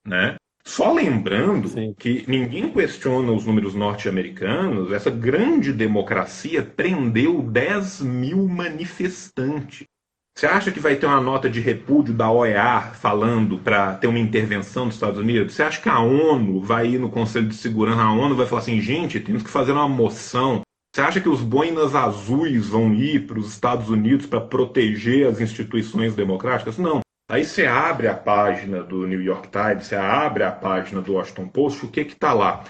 né? Só lembrando Sim. que ninguém questiona os números norte-americanos, essa grande democracia prendeu 10 mil manifestantes. Você acha que vai ter uma nota de repúdio da OEA falando para ter uma intervenção dos Estados Unidos? Você acha que a ONU vai ir no Conselho de Segurança, a ONU vai falar assim, gente, temos que fazer uma moção. Você acha que os boinas azuis vão ir para os Estados Unidos para proteger as instituições democráticas? Não. Aí você abre a página do New York Times, você abre a página do Washington Post, o que está lá?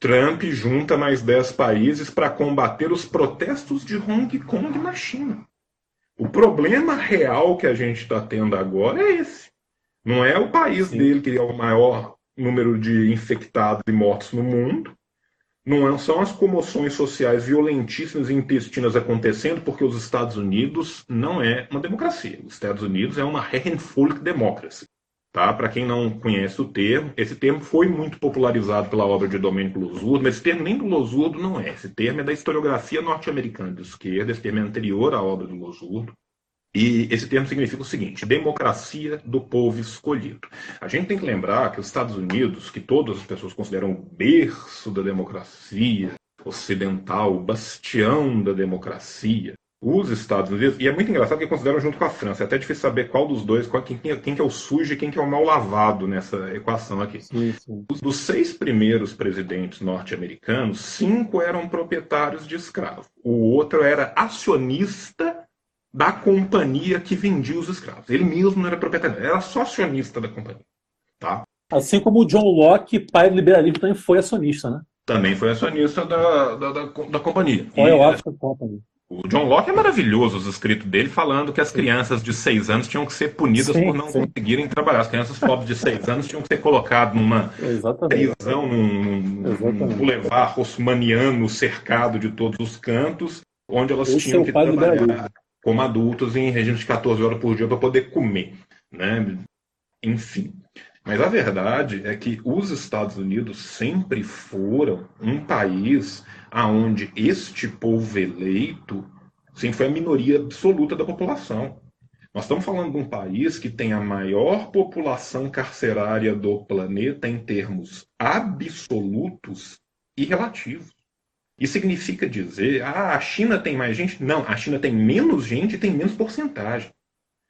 Trump junta mais 10 países para combater os protestos de Hong Kong na China. O problema real que a gente está tendo agora é esse. Não é o país Sim. dele que é o maior número de infectados e mortos no mundo. Não é, são as comoções sociais violentíssimas e intestinas acontecendo porque os Estados Unidos não é uma democracia. Os Estados Unidos é uma Herrenvolk Democracy. Tá? Para quem não conhece o termo, esse termo foi muito popularizado pela obra de Domênico Losurdo, mas esse termo nem do Losurdo não é. Esse termo é da historiografia norte-americana de esquerda, esse termo é anterior à obra do Losurdo. E esse termo significa o seguinte: democracia do povo escolhido. A gente tem que lembrar que os Estados Unidos, que todas as pessoas consideram o berço da democracia ocidental, o bastião da democracia, os Estados Unidos, e é muito engraçado que consideram junto com a França, é até difícil saber qual dos dois, qual, quem, quem, que é o sujo e quem que é o mal lavado nessa equação aqui. Sim, sim. Dos seis primeiros presidentes norte-americanos, cinco eram proprietários de escravos. O outro era acionista da companhia que vendia os escravos. Ele mesmo não era proprietário, era só acionista da companhia. Tá? Assim como o John Locke, pai do liberalismo, também foi acionista, né? Também foi acionista da, da, da, da companhia. Royal African Company. O John Locke é maravilhoso, os escritos dele, falando que as crianças de seis anos tinham que ser punidas sim, por não sim. conseguirem trabalhar. As crianças pobres de seis anos tinham que ser colocadas numa prisão, num, num boulevard rossmaniano cercado de todos os cantos, onde elas Esse tinham é que trabalhar como adultos em regime de 14 horas por dia para poder comer. Né? Enfim. Mas a verdade é que os Estados Unidos sempre foram um país aonde este povo eleito sempre foi a minoria absoluta da população. Nós estamos falando de um país que tem a maior população carcerária do planeta em termos absolutos e relativos. Isso significa dizer, ah, a China tem mais gente? Não, a China tem menos gente e tem menos porcentagem.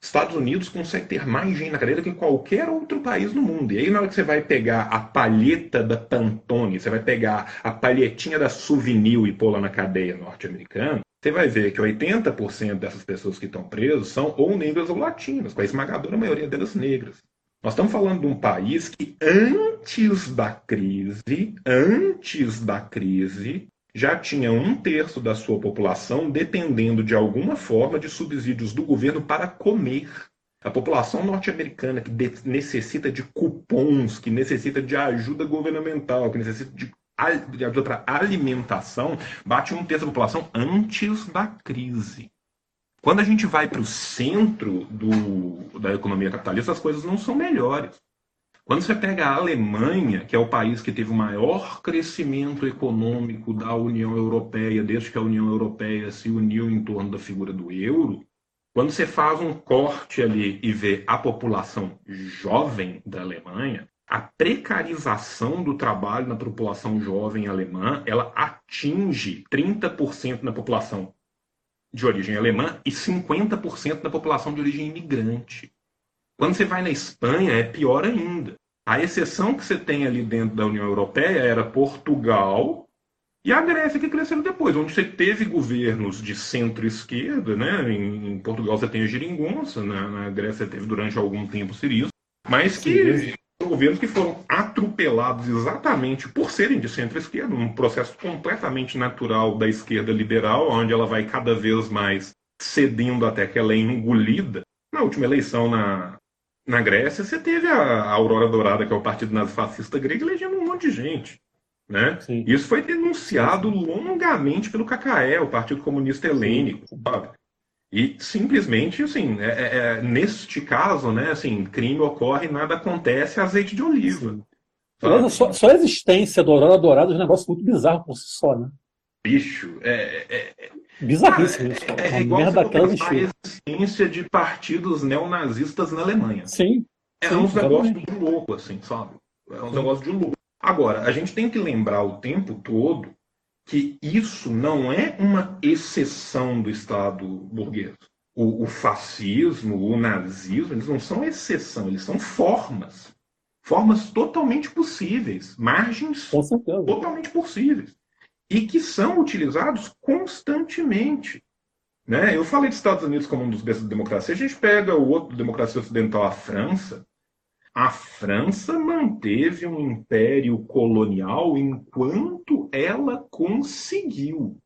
Estados Unidos consegue ter mais gente na cadeia do que qualquer outro país no mundo. E aí, na hora que você vai pegar a palheta da Pantone, você vai pegar a palhetinha da Souvenir e pôr lá na cadeia norte-americana, você vai ver que 80% dessas pessoas que estão presas são ou negras ou latinas, com a esmagadora maioria delas negras. Nós estamos falando de um país que antes da crise, antes da crise, já tinha um terço da sua população dependendo de alguma forma de subsídios do governo para comer. A população norte-americana que necessita de cupons, que necessita de ajuda governamental, que necessita de, para alimentação, bate um terço da população antes da crise. Quando a gente vai para o centro do, da economia capitalista, as coisas não são melhores. Quando você pega a Alemanha, que é o país que teve o maior crescimento econômico da União Europeia, desde que a União Europeia se uniu em torno da figura do euro, quando você faz um corte ali e vê a população jovem da Alemanha, a precarização do trabalho na população jovem alemã, ela atinge 30% na população de origem alemã e 50% da população de origem imigrante. Quando você vai na Espanha, é pior ainda. A exceção que você tem ali dentro da União Europeia era Portugal e a Grécia que cresceram depois, onde você teve governos de centro-esquerda, né? Em, em, Portugal você tem a Giringonça, na, na Grécia teve durante algum tempo Siriza, mas que são governos que foram atropelados exatamente por serem de centro-esquerda, um processo completamente natural da esquerda liberal, onde ela vai cada vez mais cedendo até que ela é engolida. Na última eleição na, na Grécia, você teve a Aurora Dourada, que é o partido nazifascista grego, elegendo um monte de gente. Né? Isso foi denunciado longamente pelo KKE, o Partido Comunista Helênico. Sabe? E simplesmente, assim, é, é, é, neste caso, né, assim, crime ocorre, nada acontece, azeite de oliva. Só, só, a existência do Aurora Dourada é um negócio muito bizarro por si só, né? Bicho, é, é, é Bizarríssimo isso. É, é igual merda a existência de partidos neonazistas na Alemanha. Sim. É sim, uns negócios de louco, assim, sabe? É uns negócios de louco. Agora, a gente tem que lembrar o tempo todo que isso não é uma exceção do Estado burguês. o, o fascismo, o nazismo, eles não são exceção, eles são formas. Formas totalmente possíveis, margens totalmente possíveis. E que são utilizados constantemente. Né? Eu falei dos Estados Unidos como um dos berços da democracia. A gente pega o outro democracia ocidental, a França. A França manteve um império colonial enquanto ela conseguiu.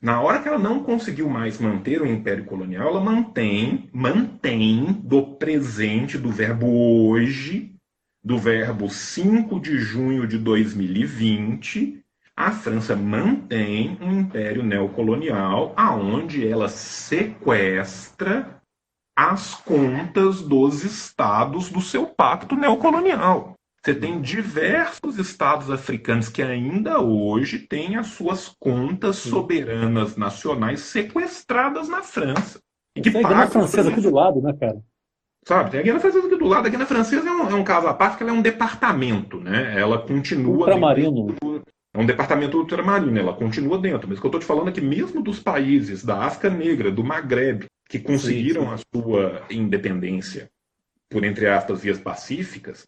Na hora que ela não conseguiu mais manter o império colonial, ela mantém, mantém do presente, do verbo hoje, do verbo 5 de junho de 2020, a França mantém um império neocolonial aonde ela sequestra as contas dos estados do seu pacto neocolonial. Você tem diversos estados africanos que ainda hoje têm as suas contas soberanas nacionais sequestradas na França. E que tem a Guiana Francesa aqui do lado, né, cara? Sabe, tem a Guiana Francesa aqui do lado. A Guiana Francesa é um, é um caso à parte, que ela é um departamento, né? Ela continua... Ultramarino. É um departamento ultramarino, ela continua dentro. Mas o que eu estou te falando é que mesmo dos países da África Negra, do Maghreb, que conseguiram sim, sim. a sua independência por, entre aspas, vias pacíficas,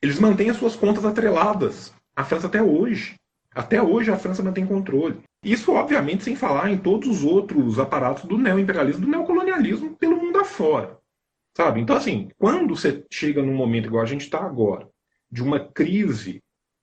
eles mantêm as suas contas atreladas. A França até hoje. Até hoje a França mantém controle. Isso, obviamente, sem falar em todos os outros aparatos do neoimperialismo, do neocolonialismo pelo mundo afora. Sabe? Então, assim, quando você chega num momento igual a gente está agora, de uma crise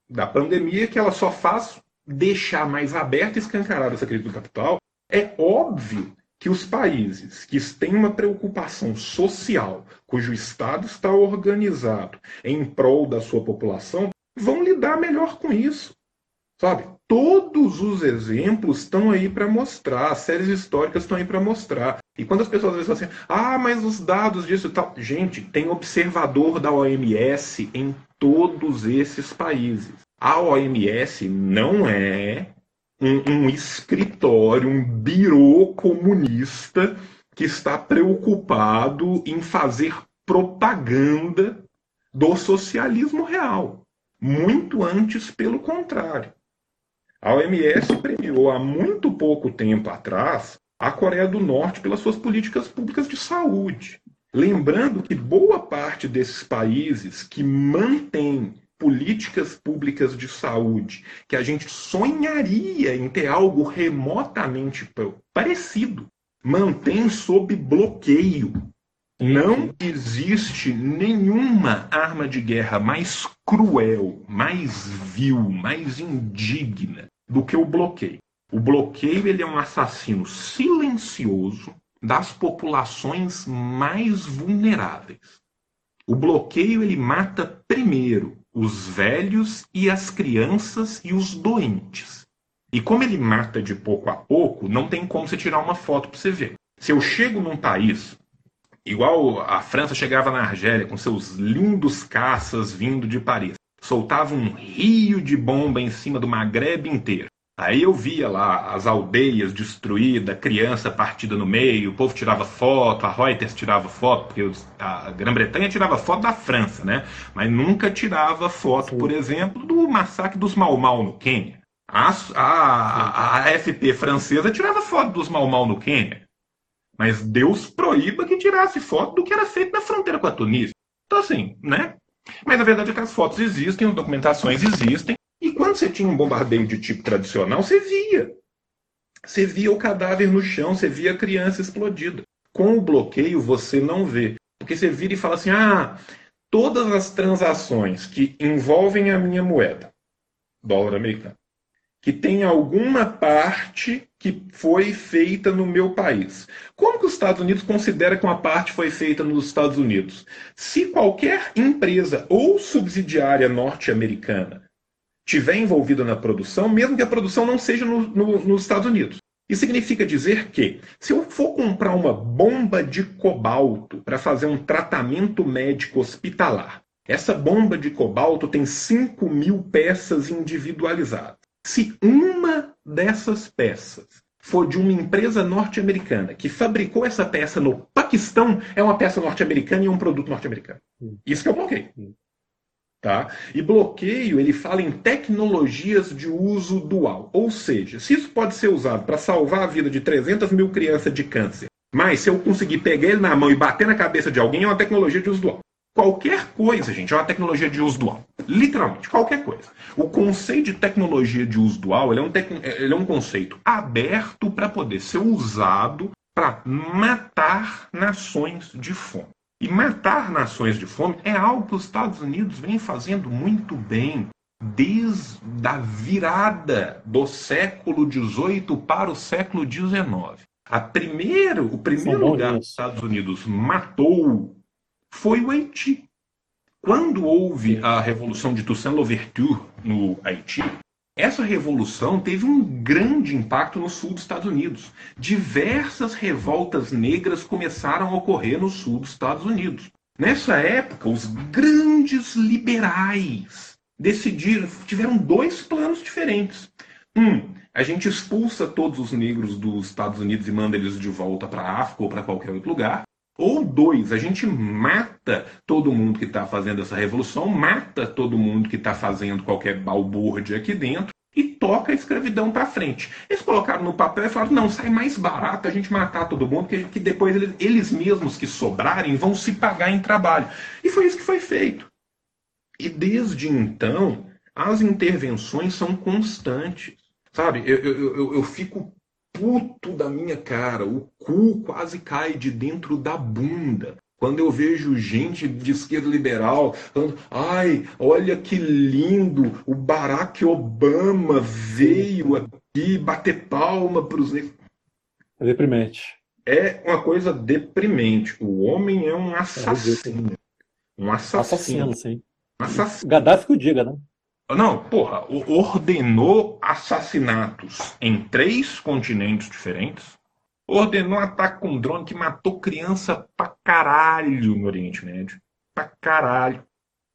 da pandemia, que ela só faz deixar mais aberta e escancarada essa crise do capital, é óbvio que os países que têm uma preocupação social, cujo Estado está organizado em prol da sua população, vão lidar melhor com isso. Sabe? Todos os exemplos estão aí para mostrar, as séries históricas estão aí para mostrar. E quando as pessoas às vezes falam assim, ah, mas os dados disso e tal. Gente, tem observador da OMS em todos esses países. A OMS não é um, um escritório, um birô comunista que está preocupado em fazer propaganda do socialismo real. Muito antes, pelo contrário. A OMS premiou há muito pouco tempo atrás a Coreia do Norte pelas suas políticas públicas de saúde. Lembrando que boa parte desses países que mantêm políticas públicas de saúde que a gente sonharia em ter algo remotamente parecido, mantém sob bloqueio. Não existe nenhuma arma de guerra mais cruel, mais vil, mais indigna do que o bloqueio. O bloqueio ele é um assassino silencioso das populações mais vulneráveis. O bloqueio ele mata primeiro os velhos e as crianças e os doentes. E como ele mata de pouco a pouco, não tem como você tirar uma foto para você ver. Se eu chego num país, igual a França chegava na Argélia com seus lindos caças vindo de Paris, soltava um rio de bomba em cima do Maghreb inteiro. Aí eu via lá as aldeias destruídas, criança partida no meio, o povo tirava foto, a Reuters tirava foto, porque a Grã-Bretanha tirava foto da França, né? Mas nunca tirava foto, Sim. por exemplo, do massacre dos Mau Mau no Quênia. A, a, a AFP francesa tirava foto dos Mau Mau no Quênia. Mas Deus proíba que tirasse foto do que era feito na fronteira com a Tunísia. Então, assim, né? Mas na verdade é que as fotos existem, as documentações existem, e quando você tinha um bombardeio de tipo tradicional, você via. Você via o cadáver no chão, você via a criança explodida. Com o bloqueio, você não vê. Porque você vira e fala assim: ah, todas as transações que envolvem a minha moeda, dólar americano, que tem alguma parte que foi feita no meu país. Como que os Estados Unidos considera que uma parte foi feita nos Estados Unidos? Se qualquer empresa ou subsidiária norte-americana tiver envolvida na produção, mesmo que a produção não seja no, no, nos Estados Unidos. Isso significa dizer que, se eu for comprar uma bomba de cobalto para fazer um tratamento médico hospitalar, essa bomba de cobalto tem 5 mil peças individualizadas. Se uma dessas peças for de uma empresa norte-americana que fabricou essa peça no Paquistão, é uma peça norte-americana e um produto norte-americano. Isso que eu bloqueio. Tá? E bloqueio, ele fala em tecnologias de uso dual. Ou seja, se isso pode ser usado para salvar a vida de 300 mil crianças de câncer Mas se eu conseguir pegar ele na mão e bater na cabeça de alguém, é uma tecnologia de uso dual. Qualquer coisa, gente, é uma tecnologia de uso dual. Literalmente, qualquer coisa. O conceito de tecnologia de uso dual ele é, um tec... ele é um conceito aberto para poder ser usado para matar nações de fome. E matar nações de fome é algo que os Estados Unidos vem fazendo muito bem desde a virada do século XVIII para o século XIX. A primeiro, o primeiro lugar que os Estados Unidos matou foi o Haiti. Quando houve a Revolução de Toussaint Louverture no Haiti, essa revolução teve um grande impacto no sul dos Estados Unidos. Diversas revoltas negras começaram a ocorrer no sul dos Estados Unidos. Nessa época, os grandes liberais decidiram, tiveram dois planos diferentes. Um, a gente expulsa todos os negros dos Estados Unidos e manda eles de volta para a África ou para qualquer outro lugar. Ou dois, a gente mata todo mundo que está fazendo essa revolução, mata todo mundo que está fazendo qualquer balbúrdia aqui dentro e toca a escravidão para frente. Eles colocaram no papel e falaram: não, sai mais barato a gente matar todo mundo, que, que depois eles, eles mesmos que sobrarem vão se pagar em trabalho. E foi isso que foi feito. E desde então, as intervenções são constantes. Sabe, eu, eu, eu, eu fico puto da minha cara, o cu quase cai de dentro da bunda. Quando eu vejo gente de esquerda liberal falando, ai, olha que lindo, o Barack Obama veio aqui bater palma para os negros. É deprimente. É uma coisa deprimente. O homem é um assassino. Um assassino. Assassino, sim. Um assassino. Gaddafi que o diga, né? Não, porra, ordenou assassinatos em três continentes diferentes. Ordenou ataque com drone que matou criança pra caralho no Oriente Médio. Pra caralho.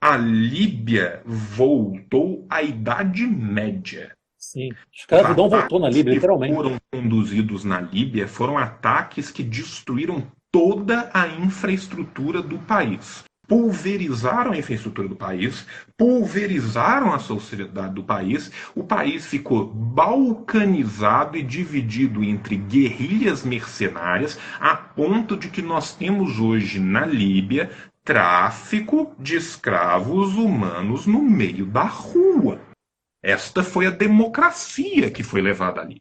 A Líbia voltou à Idade Média. Sim. Escravidão voltou na Líbia, literalmente. foram conduzidos na Líbia foram ataques que destruíram toda a infraestrutura do país pulverizaram a infraestrutura do país, pulverizaram a sociedade do país, o país ficou balcanizado e dividido entre guerrilhas mercenárias, a ponto de que nós temos hoje na Líbia tráfico de escravos humanos no meio da rua. Esta foi a democracia que foi levada ali.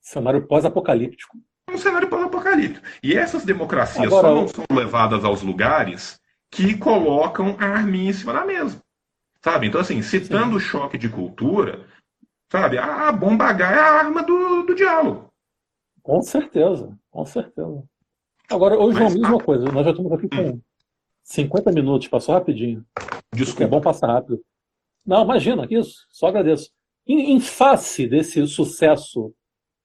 Cenário pós-apocalíptico. Um cenário pós-apocalíptico. E essas democracias Agora, só não são levadas aos lugares que colocam a arminha em cima da mesa. Sabe? Então, assim, citando o choque de cultura, sabe? A bomba H é a arma do, do diálogo. Com certeza, com certeza. Agora, ô João, mesma coisa, nós já estamos aqui com 50 minutos, passou rapidinho. Desculpa. É bom passar rápido. Não, imagina, isso, só agradeço. Em, em face desse sucesso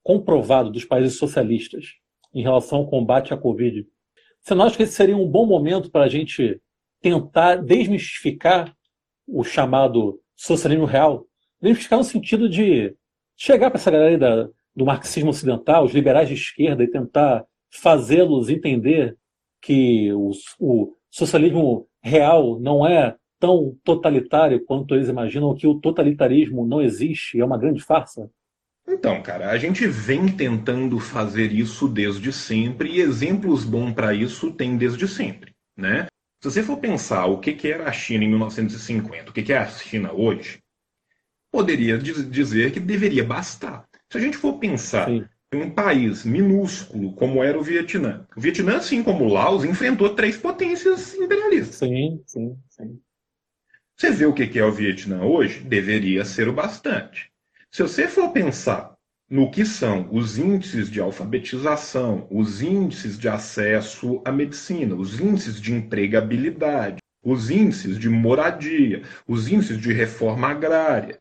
comprovado dos países socialistas em relação ao combate à Covid, você não acha que esse seria um bom momento para a gente tentar desmistificar o chamado socialismo real? Desmistificar no sentido de chegar para essa galera da, do marxismo ocidental, os liberais de esquerda, e tentar fazê-los entender que o, o socialismo real não é tão totalitário quanto eles imaginam, que o totalitarismo não existe, é uma grande farsa? Então, cara, a gente vem tentando fazer isso desde sempre e exemplos bons para isso tem desde sempre, né? Se você for pensar o que, que era a China em 1950, o que, que é a China hoje, poderia dizer que deveria bastar. Se a gente for pensar Sim. em um país minúsculo como era o Vietnã, o Vietnã, assim como o Laos, enfrentou três potências imperialistas. Sim, sim, sim. Você vê o que, que é o Vietnã hoje? Deveria ser o bastante. Se você for pensar no que são os índices de alfabetização, os índices de acesso à medicina, os índices de empregabilidade, os índices de moradia, os índices de reforma agrária,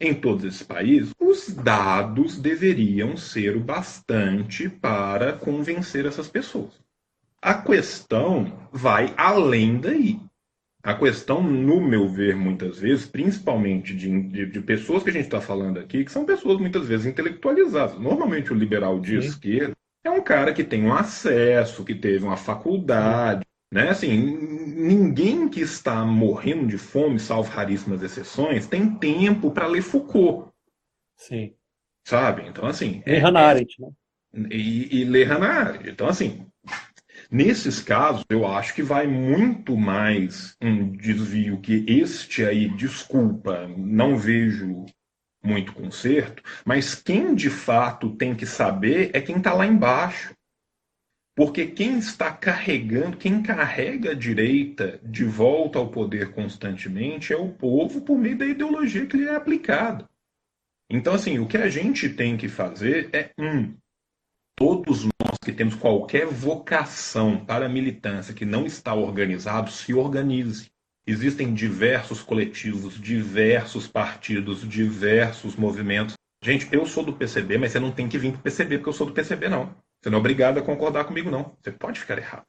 em todos esses países, os dados deveriam ser o bastante para convencer essas pessoas. A questão vai além daí. A questão, no meu ver, muitas vezes, principalmente de, de, de pessoas que a gente está falando aqui, que são pessoas muitas vezes intelectualizadas. Normalmente o liberal de Sim. esquerda é um cara que tem um acesso, que teve uma faculdade, né? Assim, ninguém que está morrendo de fome, salvo raríssimas exceções, tem tempo para ler Foucault. Sim. Sabe? Então, assim. É, Hannah Arendt, né? e, e ler Hannah Arendt. Então, assim, nesses casos, eu acho que vai muito mais um desvio que este aí, desculpa, não vejo muito conserto, mas quem de fato tem que saber é quem está lá embaixo. Porque quem está carregando, quem carrega a direita de volta ao poder constantemente é o povo por meio da ideologia que lhe é aplicada. Então, assim, o que a gente tem que fazer é, um, todos nós que temos qualquer vocação para a militância que não está organizado, se organize. Existem diversos coletivos, diversos partidos, diversos movimentos. Gente, eu sou do PCB, mas você não tem que vir para o PCB porque eu sou do PCB, não. Você não é obrigado a concordar comigo, não. Você pode ficar errado.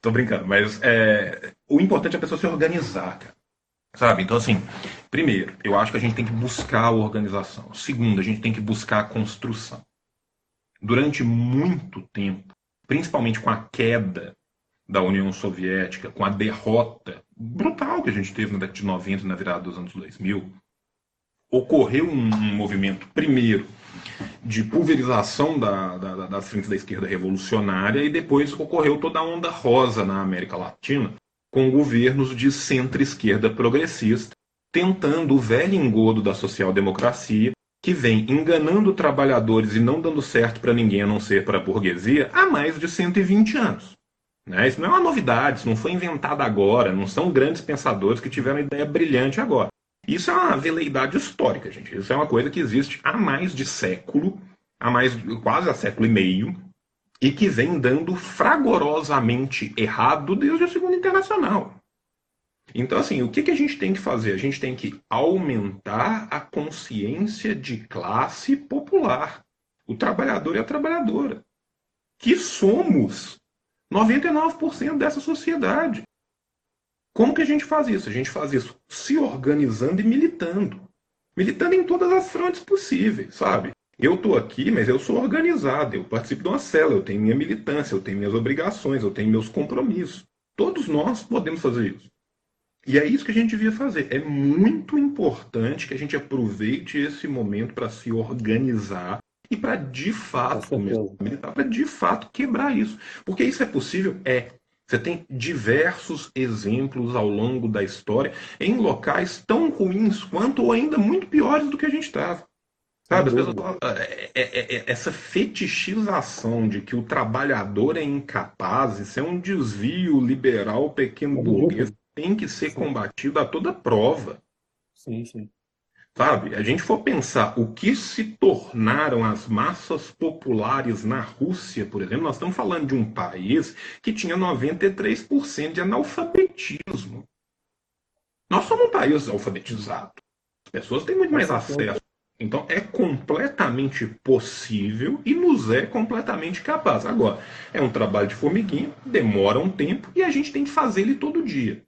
Tô brincando, mas é, o importante é a pessoa se organizar, cara. Sabe? Então, assim, primeiro, eu acho que a gente tem que buscar a organização. Segundo, a gente tem que buscar a construção. Durante muito tempo, principalmente com a queda da União Soviética, com a derrota brutal que a gente teve na década de 90 na virada dos anos 2000, ocorreu um, movimento, primeiro, de pulverização da, da, das frentes da esquerda revolucionária e depois ocorreu toda a onda rosa na América Latina, com governos de centro-esquerda progressista, tentando o velho engodo da social-democracia, que vem enganando trabalhadores e não dando certo para ninguém a não ser para a burguesia há mais de 120 anos. Né? Isso não é uma novidade, isso não foi inventado agora, não são grandes pensadores que tiveram ideia brilhante agora. Isso é uma veleidade histórica, gente. Isso é uma coisa que existe há mais de século, há mais quase há século e meio, e que vem dando fragorosamente errado desde a Segunda Internacional. Então, assim, o que, que a gente tem que fazer? A gente tem que aumentar a consciência de classe popular. O trabalhador e a trabalhadora. Que somos 99% dessa sociedade. Como que a gente faz isso? A gente faz isso se organizando e militando. Militando em todas as frontes possíveis, sabe? Eu estou aqui, mas eu sou organizado, eu participo de uma cela, eu tenho minha militância, eu tenho minhas obrigações, eu tenho meus compromissos. Todos nós podemos fazer isso. E é isso que a gente devia fazer. É muito importante que a gente aproveite esse momento para se organizar e para de fato para de fato quebrar isso. Porque isso é possível? É. Você tem diversos exemplos ao longo da história em locais tão ruins quanto ou ainda muito piores do que a gente estava. Sabe, pessoas, é, é, é, essa fetichização de que o trabalhador é incapaz, isso é um desvio liberal pequeno burguês, tem que ser combatido a toda prova. Sim, sim. Sabe, a gente for pensar o que se tornaram as massas populares na Rússia, por exemplo, nós estamos falando de um país que tinha 93% de analfabetismo. Nós somos um país alfabetizado. As pessoas têm muito mais acesso. Então é completamente possível e nos é completamente capaz. Agora, é um trabalho de formiguinha, demora um tempo e a gente tem que fazer ele todo dia.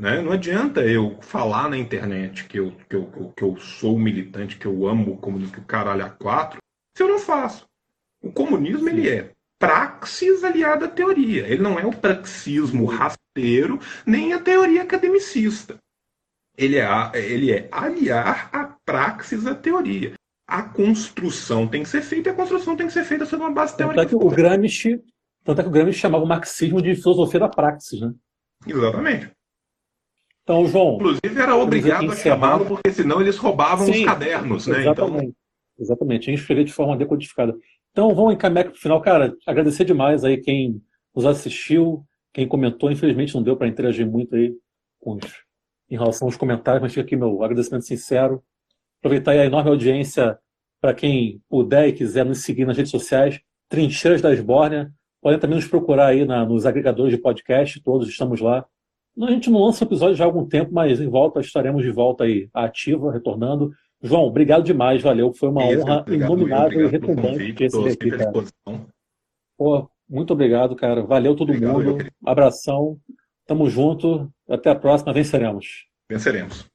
Né? Não adianta eu falar na internet que eu, que, eu, que eu sou militante, que eu amo o comunismo, que o caralho a quatro, se eu não faço. O comunismo ele é praxis aliada à teoria. Ele não é o praxismo rasteiro, nem a teoria academicista. Ele é, ele é aliar a praxis à teoria. A construção tem que ser feita e a construção tem que ser feita sobre uma base teórica. Tanto é que o Gramsci, tanto é que o Gramsci chamava o marxismo de filosofia da praxis, né? Exatamente. Então, João. Inclusive, era obrigado a chamá-lo, porque senão eles roubavam Sim, os cadernos, né? Exatamente. Então... Exatamente. A gente escrevia de forma decodificada. Então, vamos encaminhar para o final. Cara, agradecer demais aí quem nos assistiu, quem comentou. Infelizmente, não deu para interagir muito aí com os, em relação aos comentários, mas fica aqui meu agradecimento sincero. Aproveitar a enorme audiência para quem puder e quiser nos seguir nas redes sociais, Trincheiras da Esbórnia. Podem também nos procurar aí na, nos agregadores de podcast, todos estamos lá. A gente não lança episódio já há algum tempo, mas em volta estaremos de volta aí, ativa, retornando. João, obrigado demais, valeu. Foi uma Isso, honra obrigado, inominável e retumbante ter esse aqui, cara. Pô, muito obrigado, cara. Valeu todo obrigado, mundo. Abração. Tamo junto. Até a próxima. Venceremos. Venceremos.